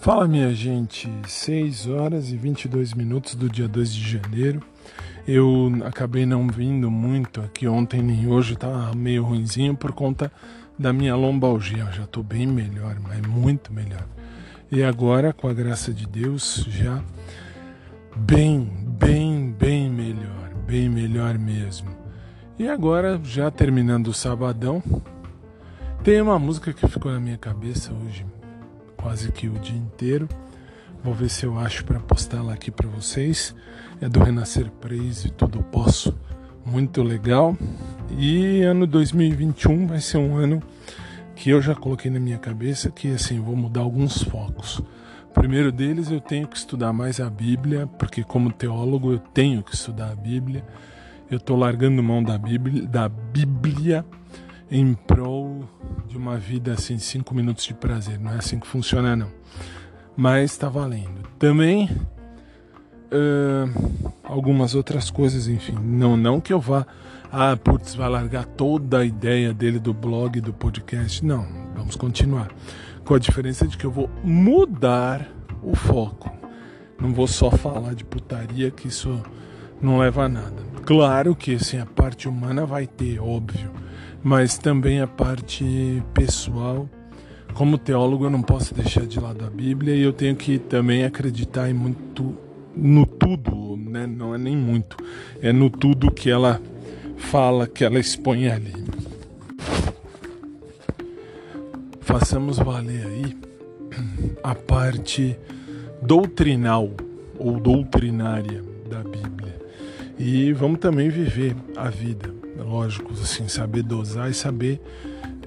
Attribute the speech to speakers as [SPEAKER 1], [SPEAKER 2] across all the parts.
[SPEAKER 1] Fala minha gente, 6 horas e 22 minutos do dia 2 de janeiro. Eu acabei não vindo muito aqui ontem nem hoje, tá meio ruinzinho por conta da minha lombalgia. Eu já tô bem melhor, mas muito melhor. E agora, com a graça de Deus, já bem, bem, bem melhor, bem melhor mesmo. E agora, já terminando o sabadão, tem uma música que ficou na minha cabeça hoje quase que o dia inteiro. Vou ver se eu acho para postar ela aqui para vocês. É do Renascer Praise, Tudo Posso. Muito legal. E ano 2021 vai ser um ano que eu já coloquei na minha cabeça que assim, vou mudar alguns focos. Primeiro deles eu tenho que estudar mais a Bíblia, porque como teólogo eu tenho que estudar a Bíblia. Eu estou largando mão da Bíblia, da Bíblia em prol de uma vida assim, cinco minutos de prazer. Não é assim que funciona, não. Mas está valendo. Também uh, algumas outras coisas, enfim. Não, não que eu vá, ah, putz, vai largar toda a ideia dele do blog, do podcast. Não, vamos continuar. Com a diferença de que eu vou mudar o foco. Não vou só falar de putaria, que isso não leva a nada. Claro que assim, a parte humana vai ter, óbvio mas também a parte pessoal. Como teólogo, eu não posso deixar de lado a Bíblia e eu tenho que também acreditar em muito no tudo, né? Não é nem muito, é no tudo que ela fala, que ela expõe ali. Façamos valer aí a parte doutrinal ou doutrinária da Bíblia. E vamos também viver a vida lógico, assim, saber dosar e saber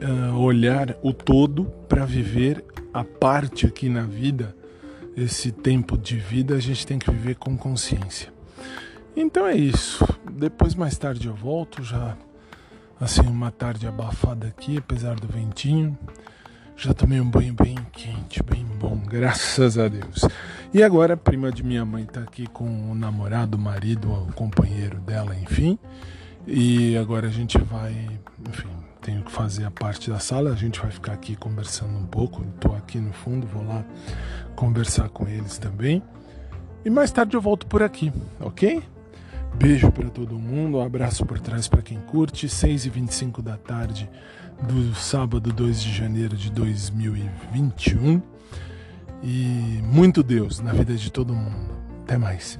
[SPEAKER 1] uh, olhar o todo para viver a parte aqui na vida, esse tempo de vida, a gente tem que viver com consciência. Então é isso. Depois, mais tarde, eu volto. Já, assim, uma tarde abafada aqui, apesar do ventinho. Já tomei um banho bem quente, bem bom, graças a Deus. E agora a prima de minha mãe está aqui com o namorado, o marido, o companheiro dela, enfim. E agora a gente vai, enfim, tenho que fazer a parte da sala, a gente vai ficar aqui conversando um pouco. Estou aqui no fundo, vou lá conversar com eles também. E mais tarde eu volto por aqui, ok? Beijo para todo mundo, um abraço por trás para quem curte. 6h25 da tarde do sábado 2 de janeiro de 2021. E muito Deus na vida de todo mundo. Até mais.